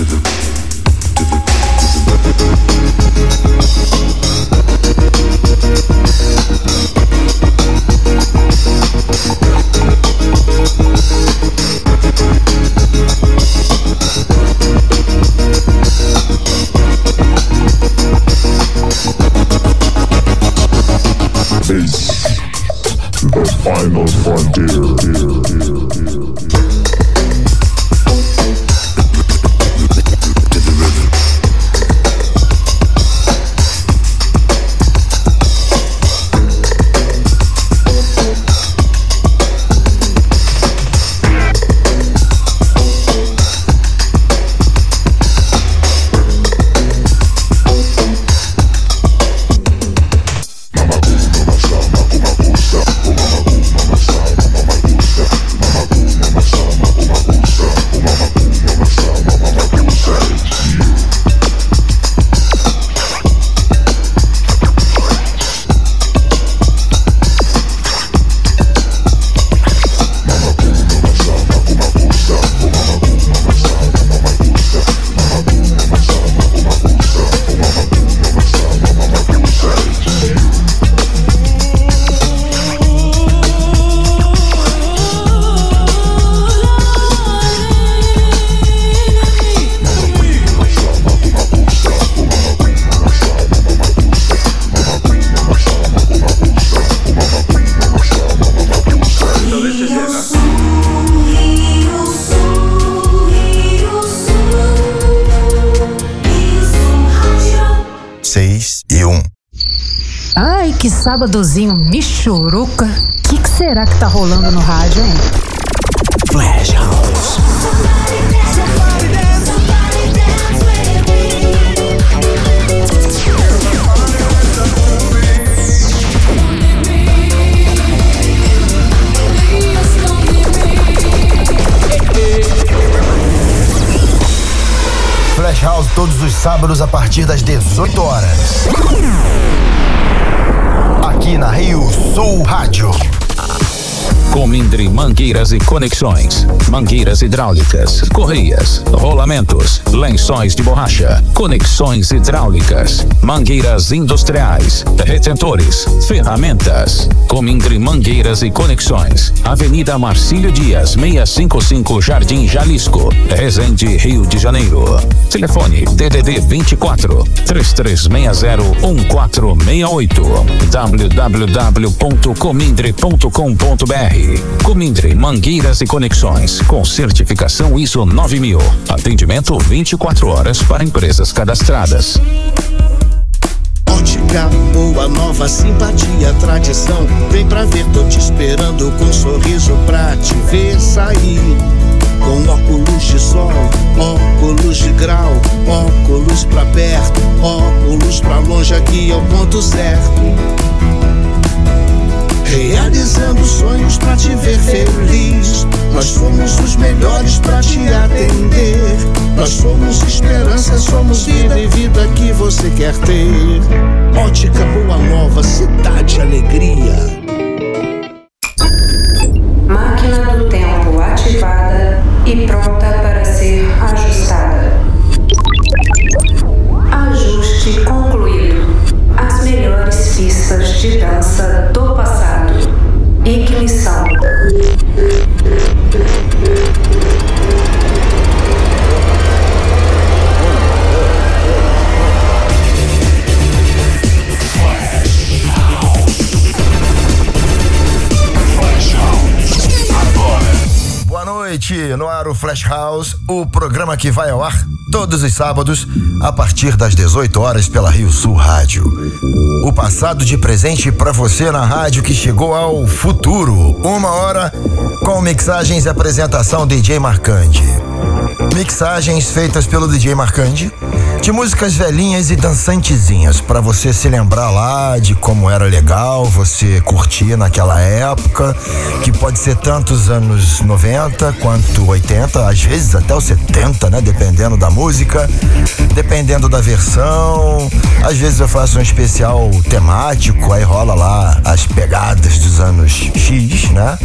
to the sábadozinho michuruca. O que, que, será que tá rolando no rádio, hein? Flash House. Flash House todos os sábados a partir das 18 horas aqui na Rio Sul Rádio. Comindre Mangueiras e Conexões. Mangueiras hidráulicas, correias, rolamentos, lençóis de borracha, conexões hidráulicas, mangueiras industriais, retentores, ferramentas. Comindre Mangueiras e Conexões. Avenida Marcílio Dias, 655 Jardim Jalisco, Resende, Rio de Janeiro. Telefone DDD 24 3360 1468 www.comindre.com.br Comindre Mangueiras e Conexões, com certificação ISO 9000. Atendimento 24 horas para empresas cadastradas. Ótica, boa nova, simpatia, tradição. Vem pra ver, tô te esperando com um sorriso pra te ver sair. Com óculos de sol, óculos de grau, óculos pra perto, óculos pra longe, aqui é o ponto certo. Realizando sonhos pra te ver feliz. Nós somos os melhores pra te atender. Nós somos esperança, somos vida e vida que você quer ter. Ótica Boa Nova, cidade alegria. House, o programa que vai ao ar todos os sábados a partir das 18 horas pela Rio Sul Rádio. O passado de presente para você na rádio que chegou ao futuro. Uma hora com mixagens e apresentação DJ Marcande. Mixagens feitas pelo DJ Marcande de músicas velhinhas e dançantezinhas, para você se lembrar lá de como era legal você curtir naquela época, que pode ser tanto os anos 90 quanto 80, às vezes até os 70, né? Dependendo da música, dependendo da versão. Às vezes eu faço um especial temático, aí rola lá as pegadas dos anos X, né?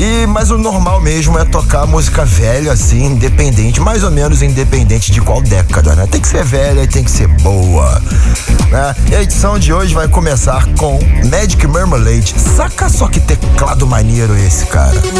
E mas o normal mesmo é tocar música velha assim, independente, mais ou menos independente de qual década, né? Tem que ser ser velha e tem que ser boa. Né? E a edição de hoje vai começar com Magic Marmalade. Saca só que teclado maneiro esse, cara. Try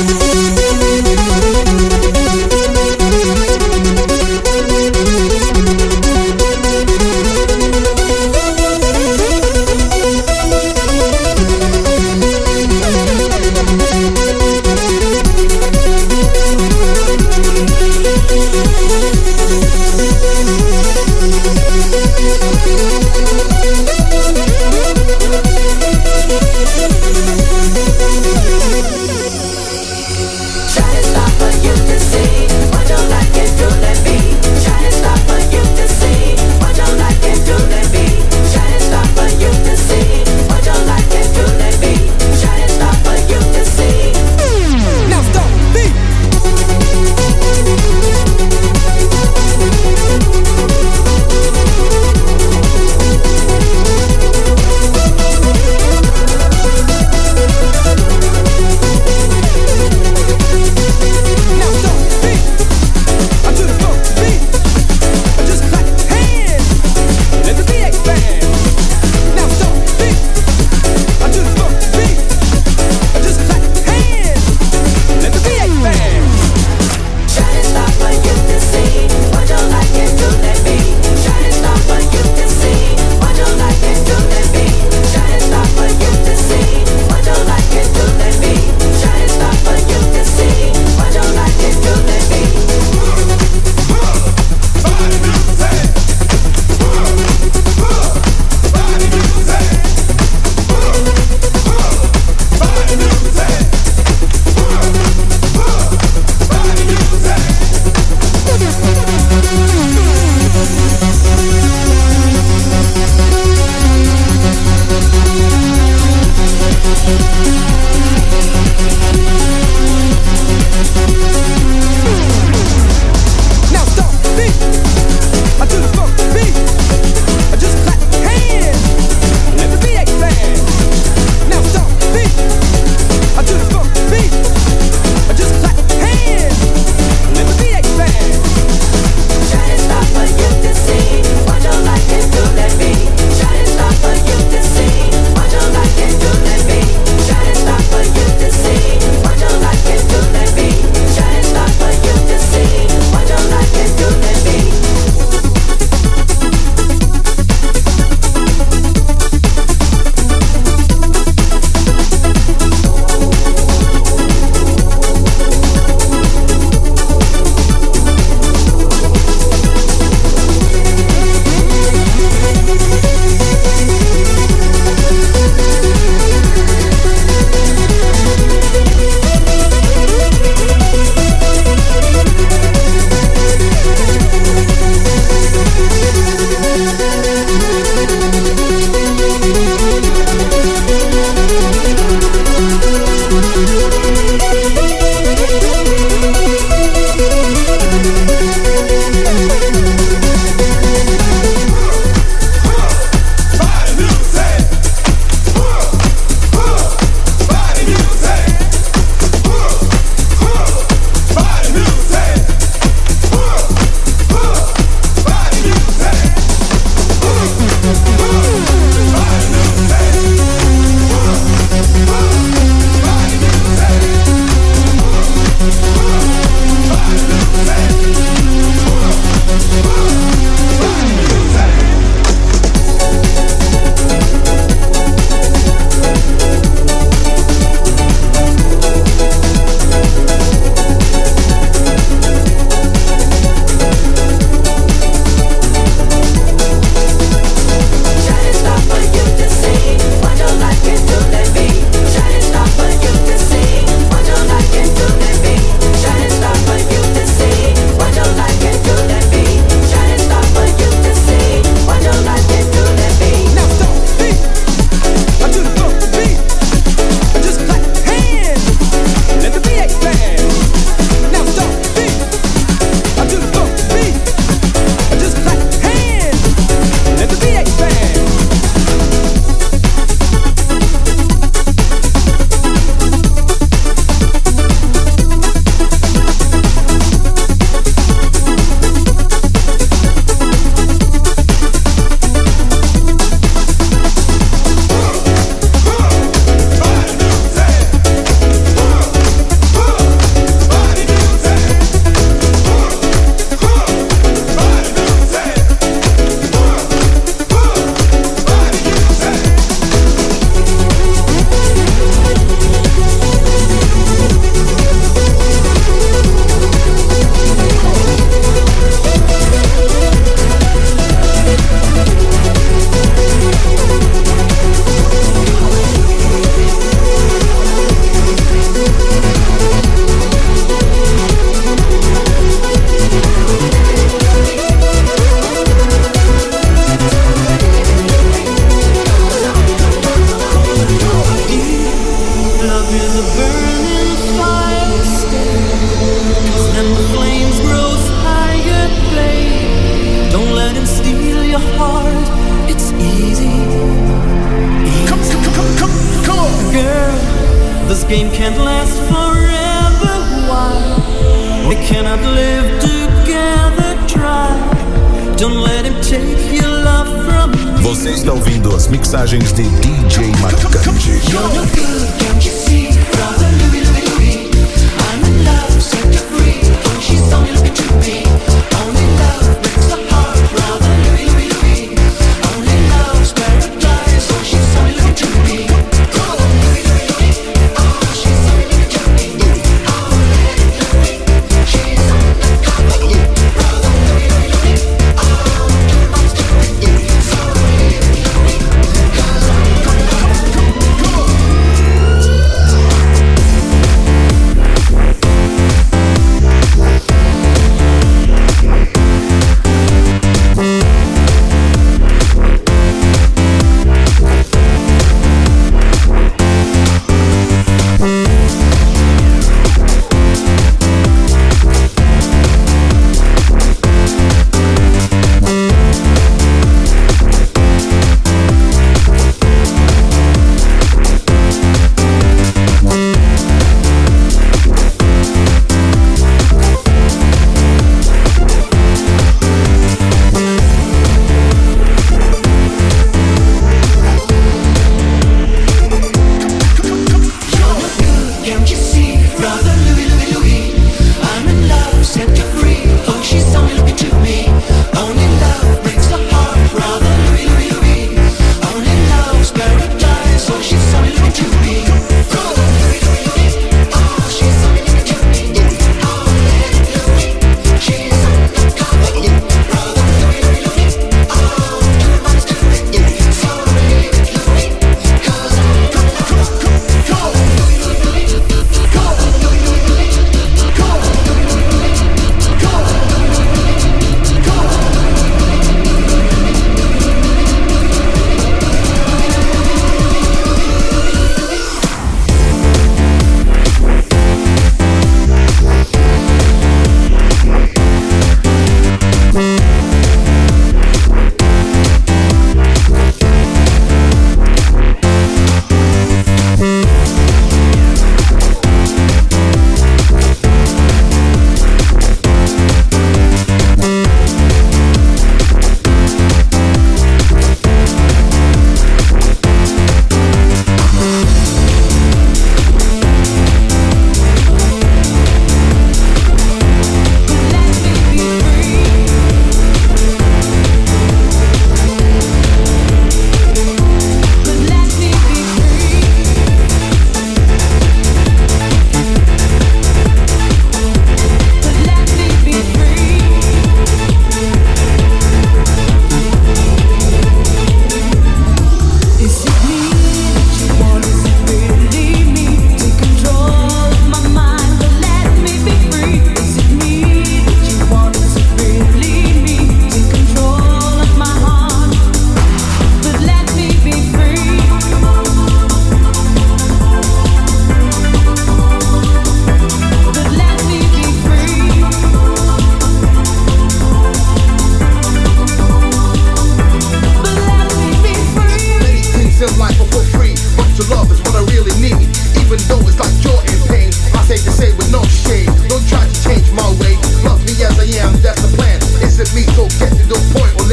Você está ouvindo as mixagens de DJ Marcante.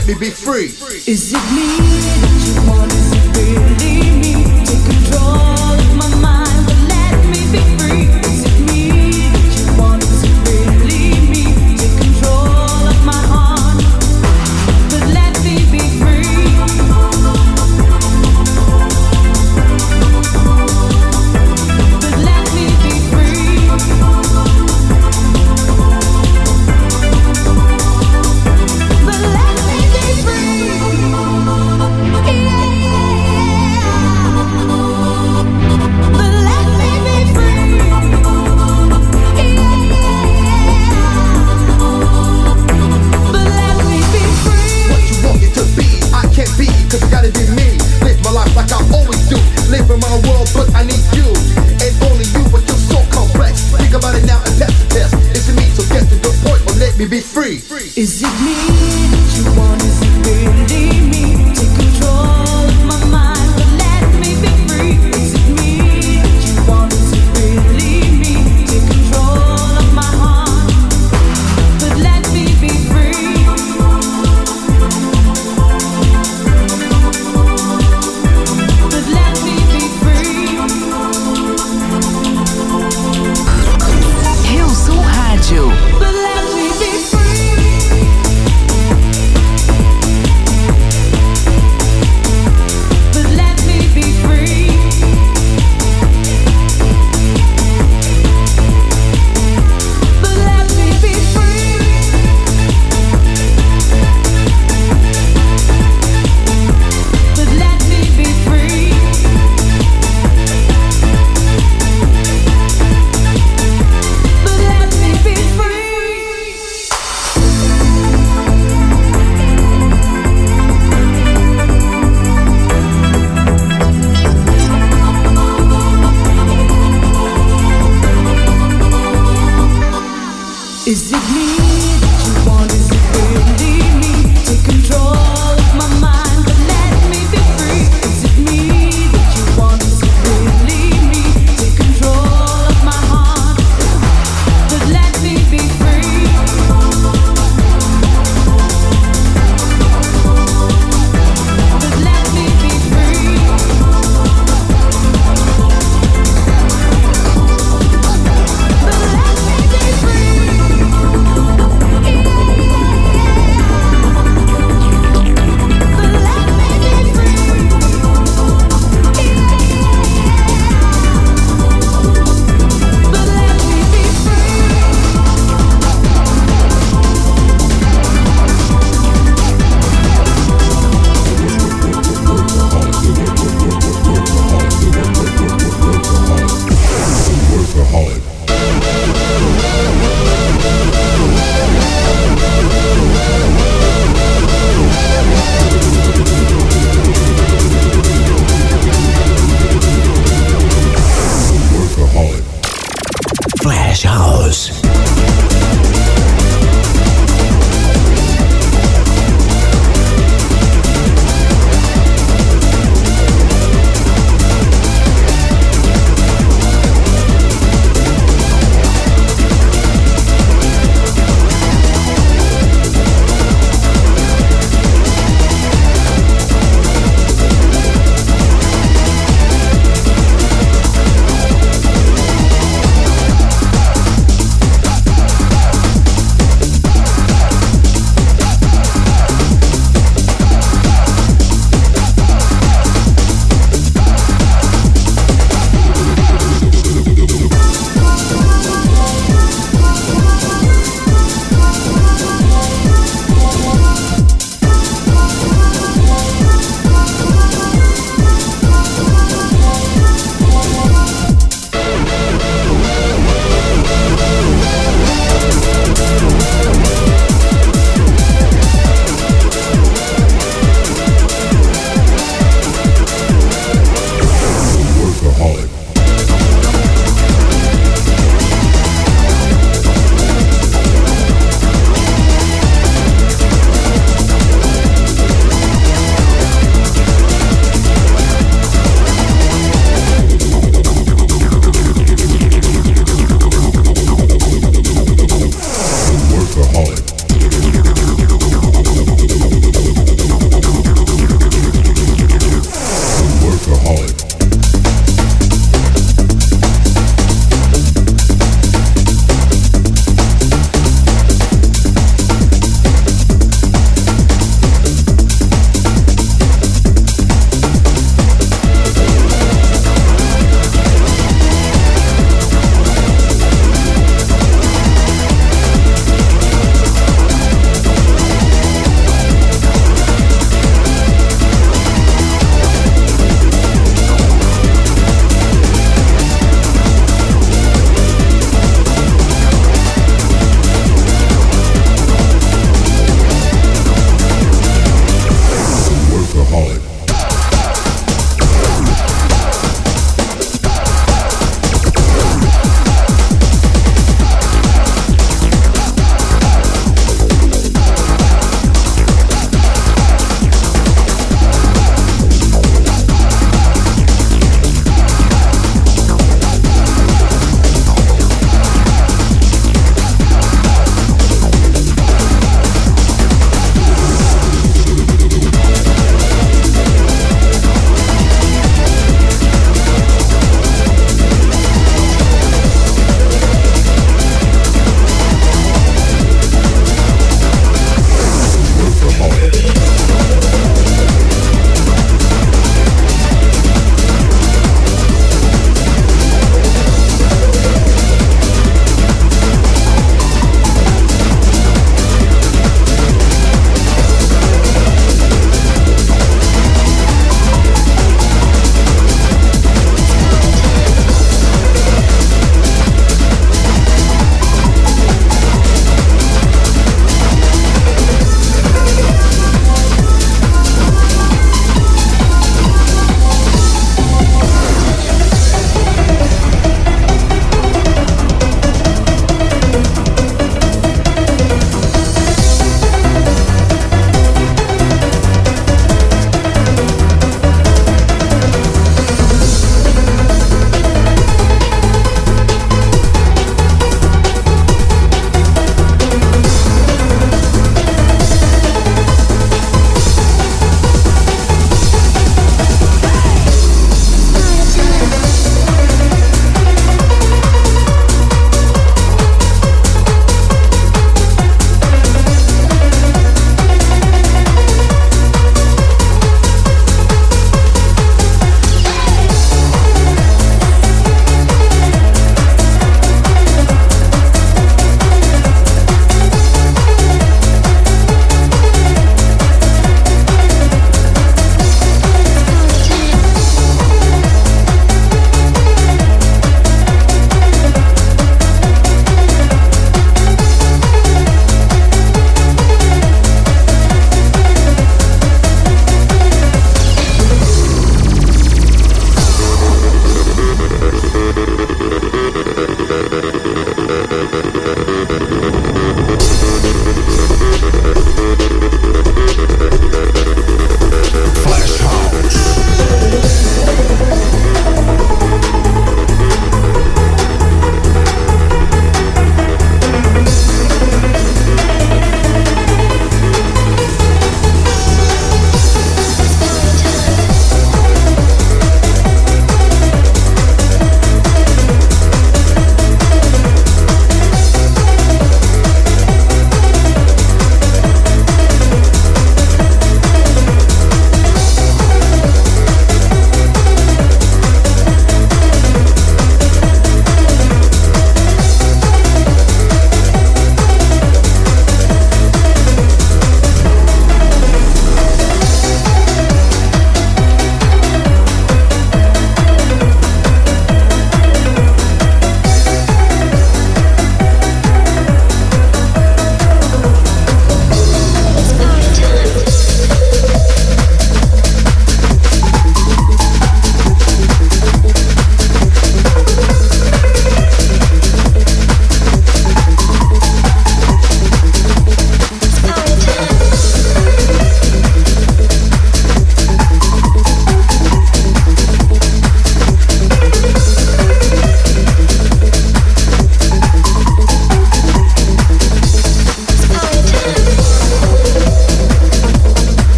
let me be free. Is it me that you want? Is it really me? Take control.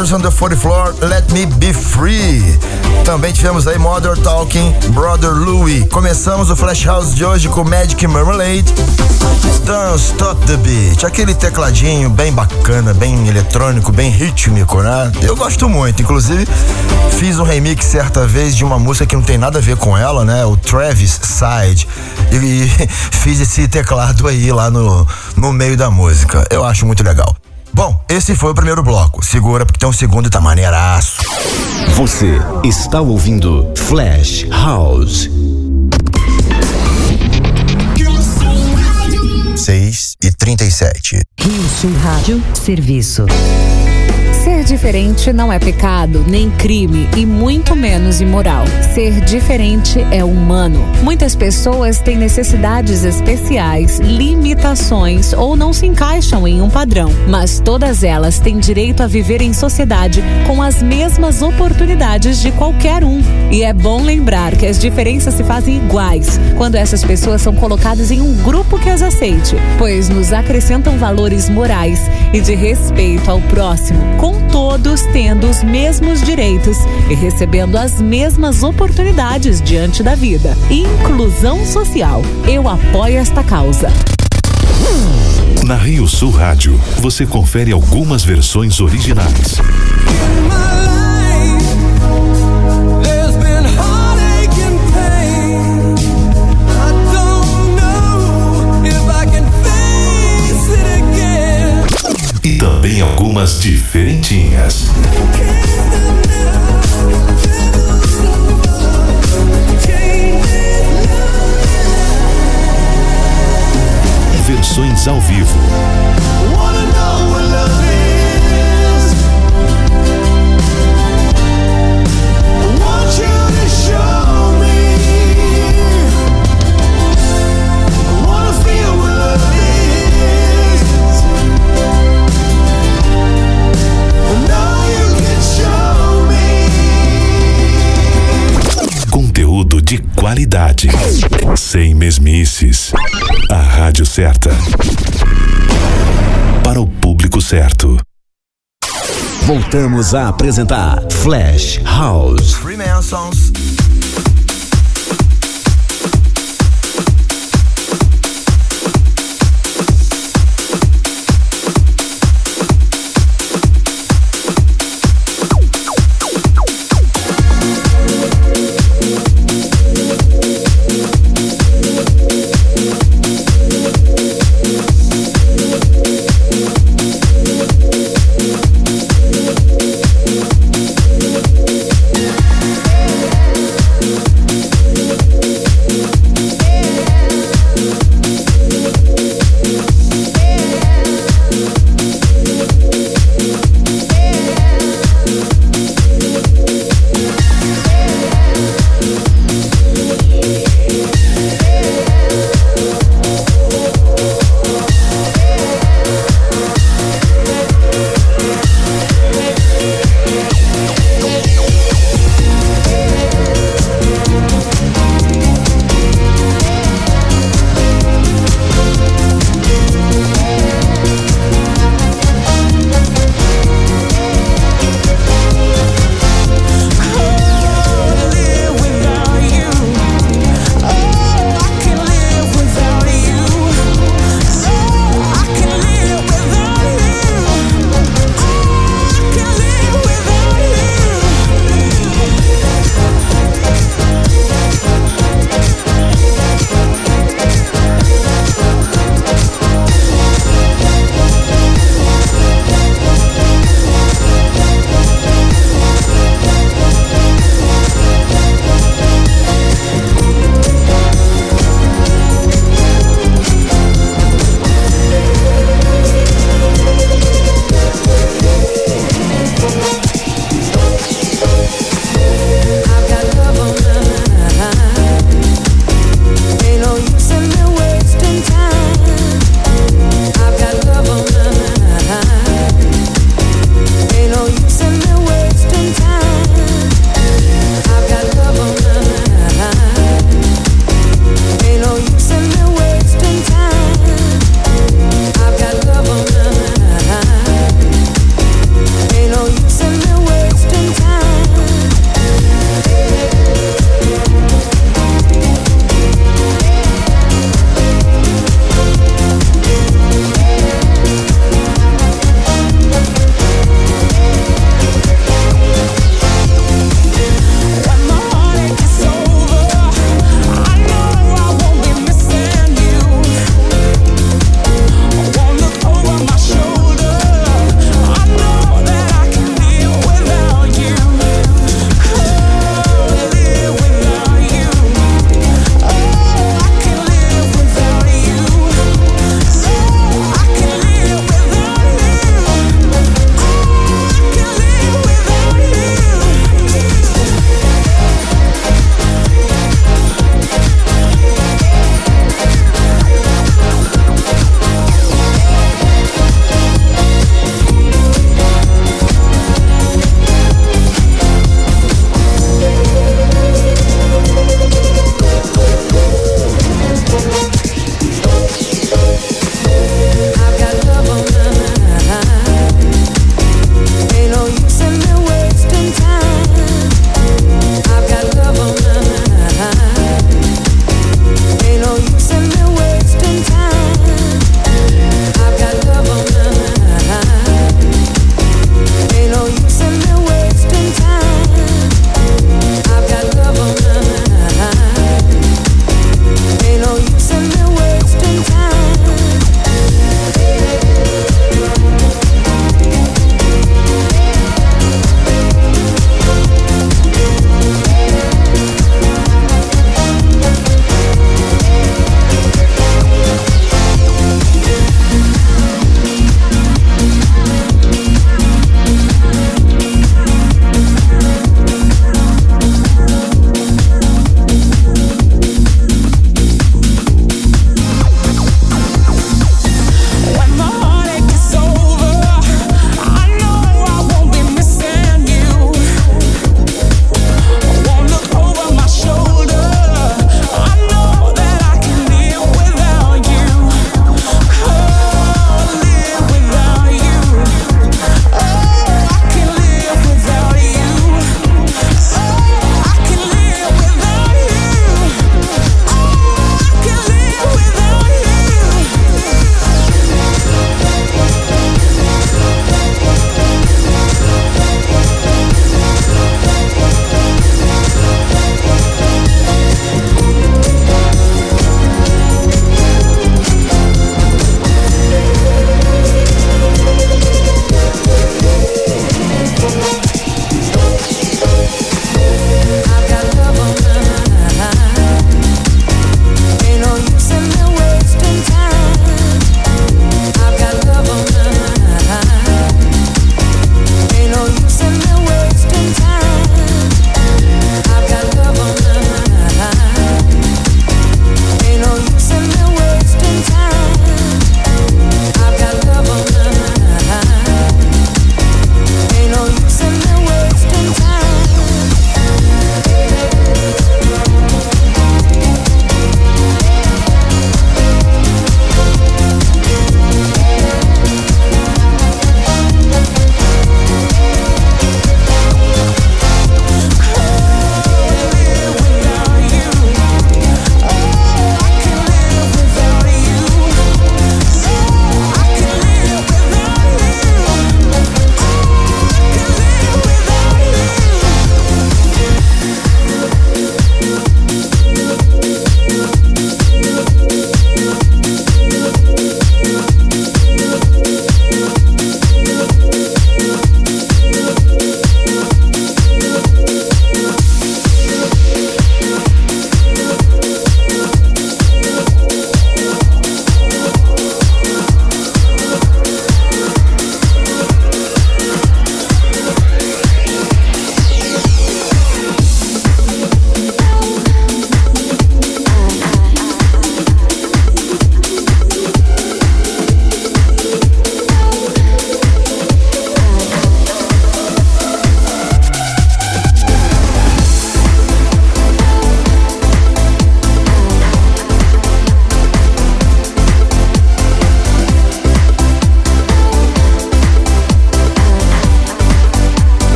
Brothers on the 40 Floor, Let Me Be Free. Também tivemos aí Mother Talking, Brother Louie. Começamos o Flash House de hoje com Magic Marmalade, Don't Stop the Beat, aquele tecladinho bem bacana, bem eletrônico, bem rítmico, né? Eu gosto muito, inclusive fiz um remix certa vez de uma música que não tem nada a ver com ela, né? O Travis Side. E, e fiz esse teclado aí lá no, no meio da música. Eu acho muito legal. Esse foi o primeiro bloco. Segura porque tem um segundo e tá maneiraço. Você está ouvindo Flash House. 6 e 37. Rio Sul Rádio Serviço. Ser diferente não é pecado, nem crime e muito menos imoral. Ser diferente é humano. Muitas pessoas têm necessidades especiais, limitações ou não se encaixam em um padrão, mas todas elas têm direito a viver em sociedade com as mesmas oportunidades de qualquer um. E é bom lembrar que as diferenças se fazem iguais quando essas pessoas são colocadas em um grupo que as aceite, pois nos acrescentam valores morais e de respeito ao próximo, com todos tendo os mesmos direitos e recebendo as mesmas oportunidades diante da vida. Inclusão social. Eu apoio esta causa. Na Rio Sul Rádio, você confere algumas versões originais. Também algumas diferentinhas. Versões ao vivo. Qualidade. Sem mesmices. A rádio certa. Para o público certo. Voltamos a apresentar Flash House. Freemasons.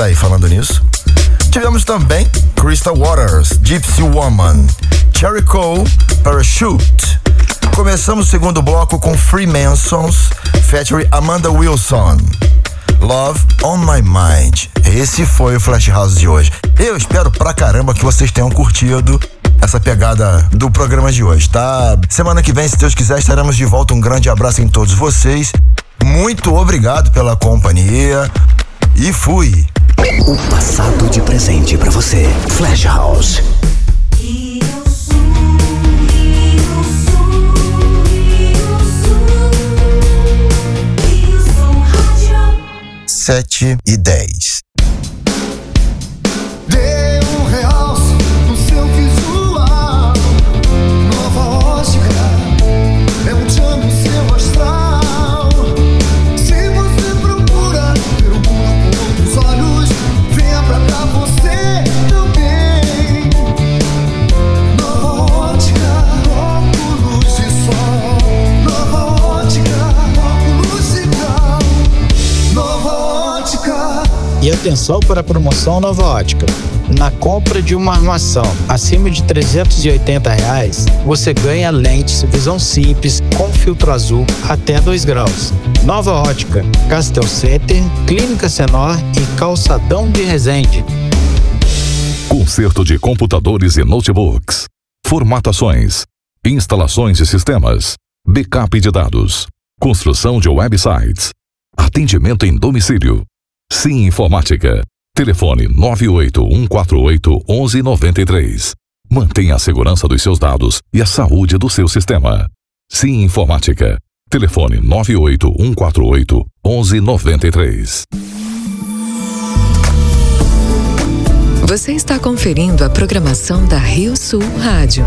Aí, falando nisso. Tivemos também Crystal Waters, Gypsy Woman, Cherry Cole, Parachute. Começamos o segundo bloco com Freemasons, featuring Amanda Wilson. Love on My Mind. Esse foi o Flash House de hoje. Eu espero pra caramba que vocês tenham curtido essa pegada do programa de hoje, tá? Semana que vem, se Deus quiser, estaremos de volta. Um grande abraço em todos vocês. Muito obrigado pela companhia e fui. O passado de presente pra você. Flash House. Sete e dez. Atenção para a promoção Nova Ótica. Na compra de uma armação acima de 380 reais, você ganha lentes visão simples com filtro azul até 2 graus. Nova Ótica, Castel Center, Clínica Senor e Calçadão de Resende. Conserto de computadores e notebooks. Formatações. Instalações de sistemas. Backup de dados. Construção de websites. Atendimento em domicílio. Sim Informática. Telefone 981481193. Mantenha a segurança dos seus dados e a saúde do seu sistema. Sim Informática. Telefone 981481193. Você está conferindo a programação da Rio Sul Rádio.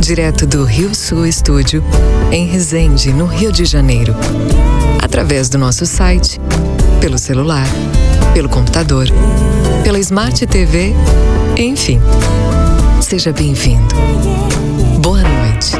Direto do Rio Sul Estúdio, em Resende, no Rio de Janeiro. Através do nosso site, pelo celular, pelo computador, pela Smart TV, enfim. Seja bem-vindo. Boa noite.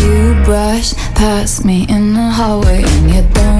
You brush past me in the hallway and you don't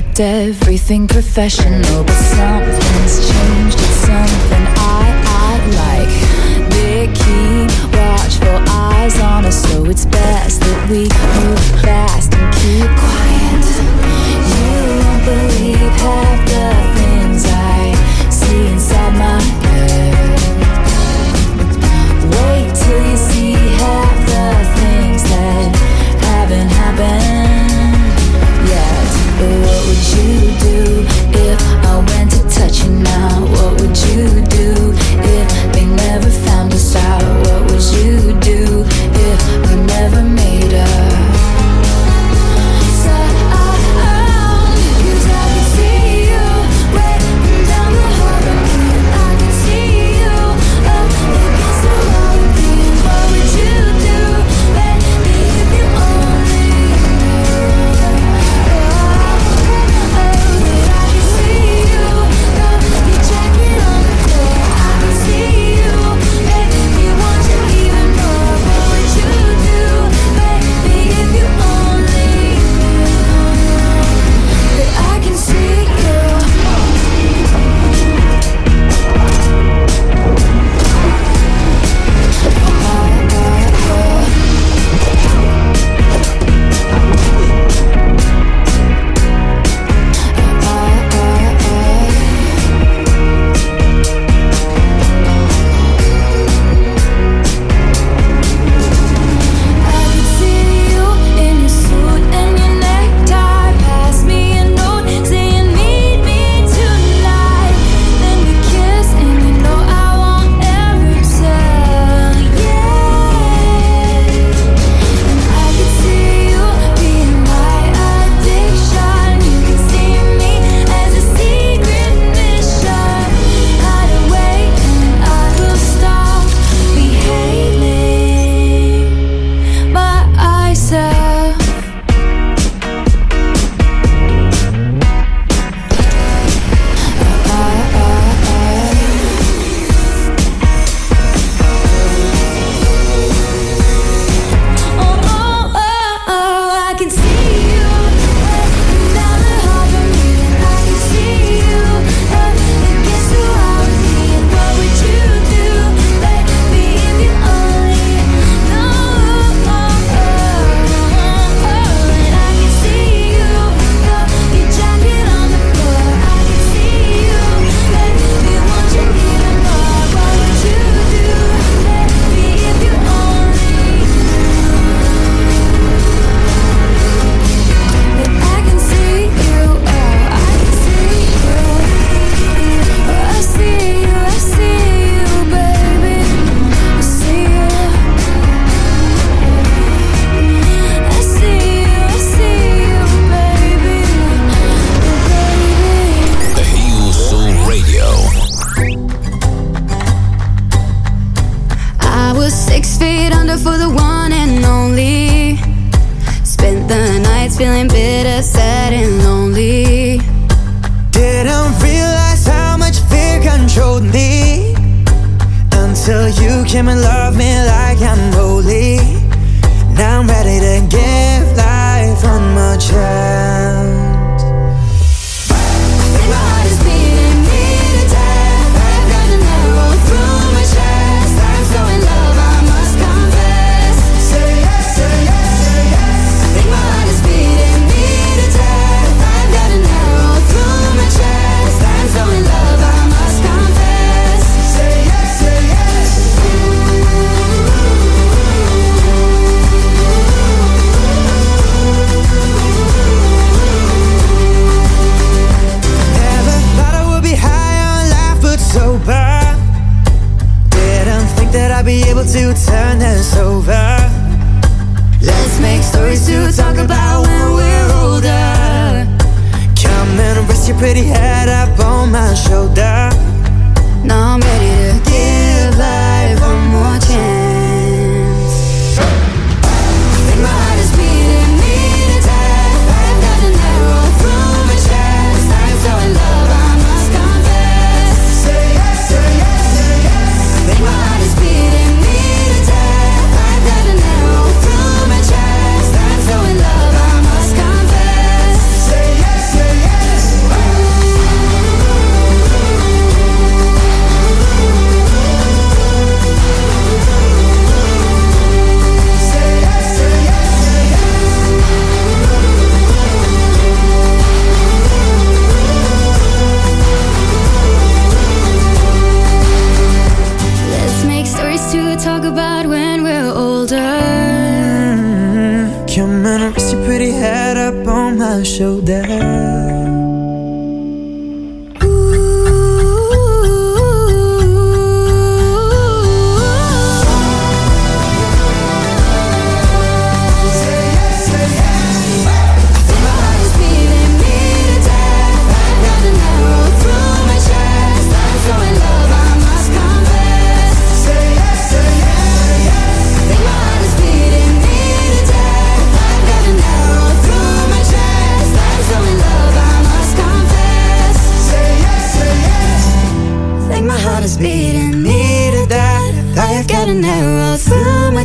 kept everything professional, but something's changed. It's something I, I like. They watchful eyes on us, so it's best that we move fast to turn this over. Let's make stories to talk about when we're older. Come and rest your pretty head up on my shoulder. Now I'm ready to give life one more chance. Show that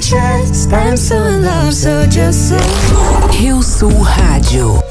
chest. I'm so in love, so just say. Eu sou rádio.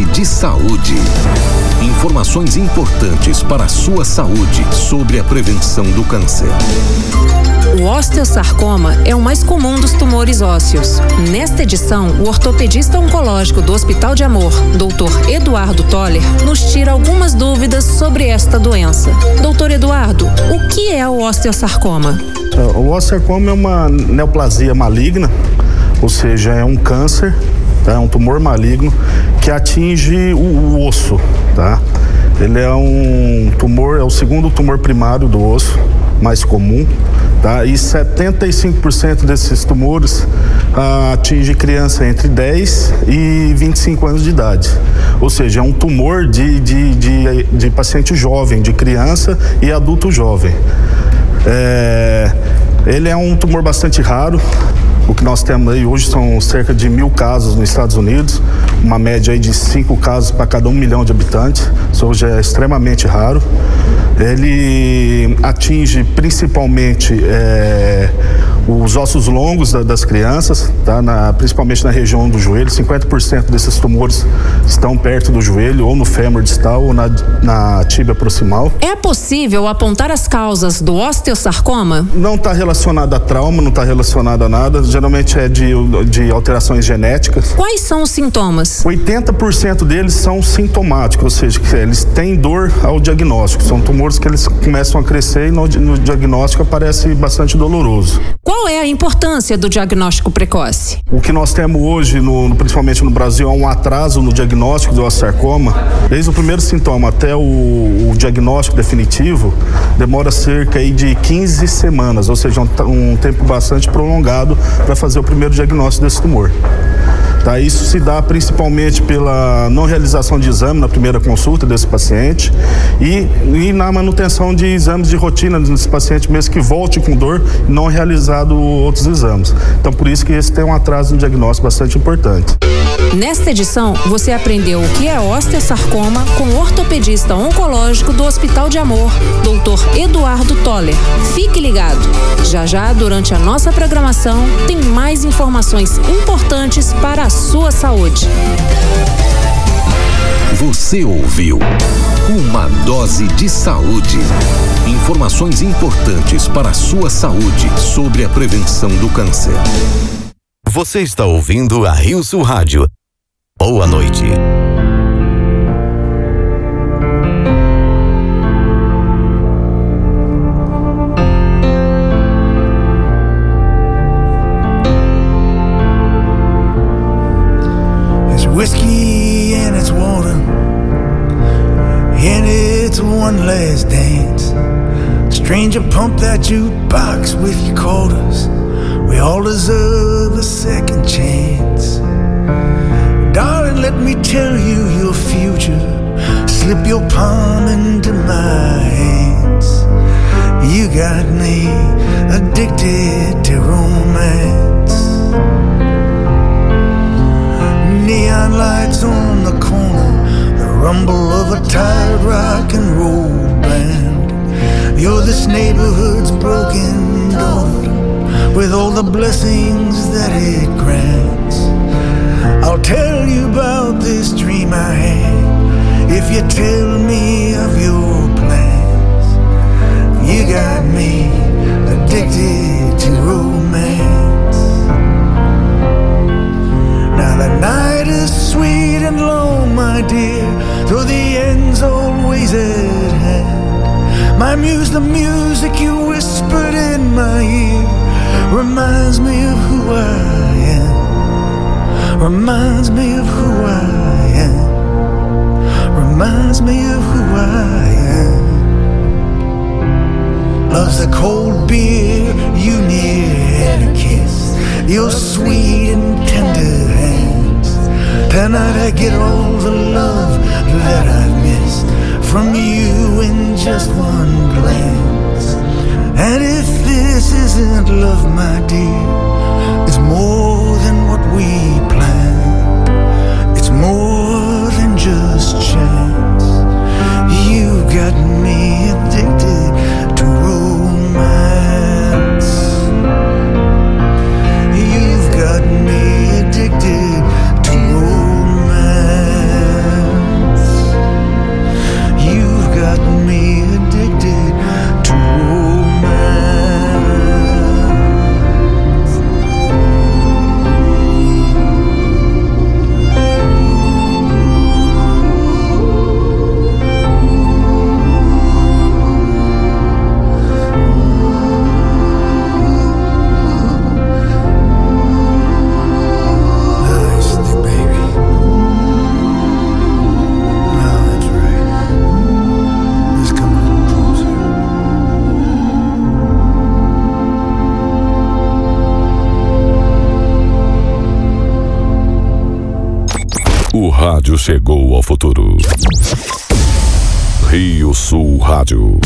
De saúde. Informações importantes para a sua saúde sobre a prevenção do câncer. O osteosarcoma é o mais comum dos tumores ósseos. Nesta edição, o ortopedista oncológico do Hospital de Amor, Dr. Eduardo Toller, nos tira algumas dúvidas sobre esta doença. Doutor Eduardo, o que é o osteosarcoma? O osteosarcoma é uma neoplasia maligna, ou seja, é um câncer, é um tumor maligno que atinge o, o osso, tá? Ele é um tumor, é o segundo tumor primário do osso, mais comum, tá? E 75% desses tumores ah, atinge criança entre 10 e 25 anos de idade. Ou seja, é um tumor de, de, de, de paciente jovem, de criança e adulto jovem. É, ele é um tumor bastante raro. O que nós temos aí hoje são cerca de mil casos nos Estados Unidos, uma média aí de cinco casos para cada um milhão de habitantes. Isso hoje é extremamente raro. Ele atinge principalmente é, os ossos longos da- das crianças, tá? Na- principalmente na região do joelho. 50% desses tumores estão perto do joelho, ou no fêmur distal, ou na, na tíbia proximal. É possível apontar as causas do osteosarcoma? Não está relacionado a trauma, não está relacionado a nada. Geralmente é de, de alterações genéticas. Quais são os sintomas? 80% deles são sintomáticos, ou seja, eles têm dor ao diagnóstico. São tumores que eles começam a crescer e no, no diagnóstico aparece bastante doloroso. Qual é a importância do diagnóstico precoce? O que nós temos hoje, no- principalmente no Brasil, é um atraso no diagnóstico do osteosarcoma. Desde o primeiro sintoma até o, o diagnóstico definitivo, demora cerca de 15 semanas, ou seja, um, um tempo bastante prolongado para fazer o primeiro diagnóstico desse tumor. Tá, isso se dá principalmente pela não realização de exame na primeira consulta desse paciente e, e na manutenção de exames de rotina desse paciente, mesmo que volte com dor, não realizado outros exames. Então, por isso que esse tem um atraso no diagnóstico bastante importante. Nesta edição, você aprendeu o que é osteosarcoma com o ortopedista oncológico do Hospital de Amor, Dr. Eduardo Toller. Fique ligado. Já já, durante a nossa programação, tem mais informações importantes para a sua saúde. Você ouviu uma dose de saúde. Informações importantes para a sua saúde sobre a prevenção do câncer. Você está ouvindo a Rio Sul Rádio. Boa noite. One last dance. Stranger, pump that jukebox with your quarters. We all deserve a second chance. Darling, let me tell you your future. Slip your palm into my hands. You got me addicted to romance. Neon lights on the rumble of a tired rock and roll band. You're this neighborhood's broken daughter, with all the blessings that it grants. I'll tell you about this dream I had if you tell me of your plans. You got me addicted to romance. Now the night is sweet and long, my dear, though the end's always at hand. My muse, the music you whispered in my ear, reminds me of who I am. Reminds me of who I am. Reminds me of who I am. Love's the cold beer you near and a kiss. Your sweet and tender hands. Cannot I get all the love that I've missed from you in just one glance? And if this isn't love, my dear, it's more than what we planned. It's more than just chance. You got me addicted to romance. You've got me addicted to romance. Rádio chegou ao futuro. Rio Sul Rádio.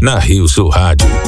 Na Rio Sul Rádio.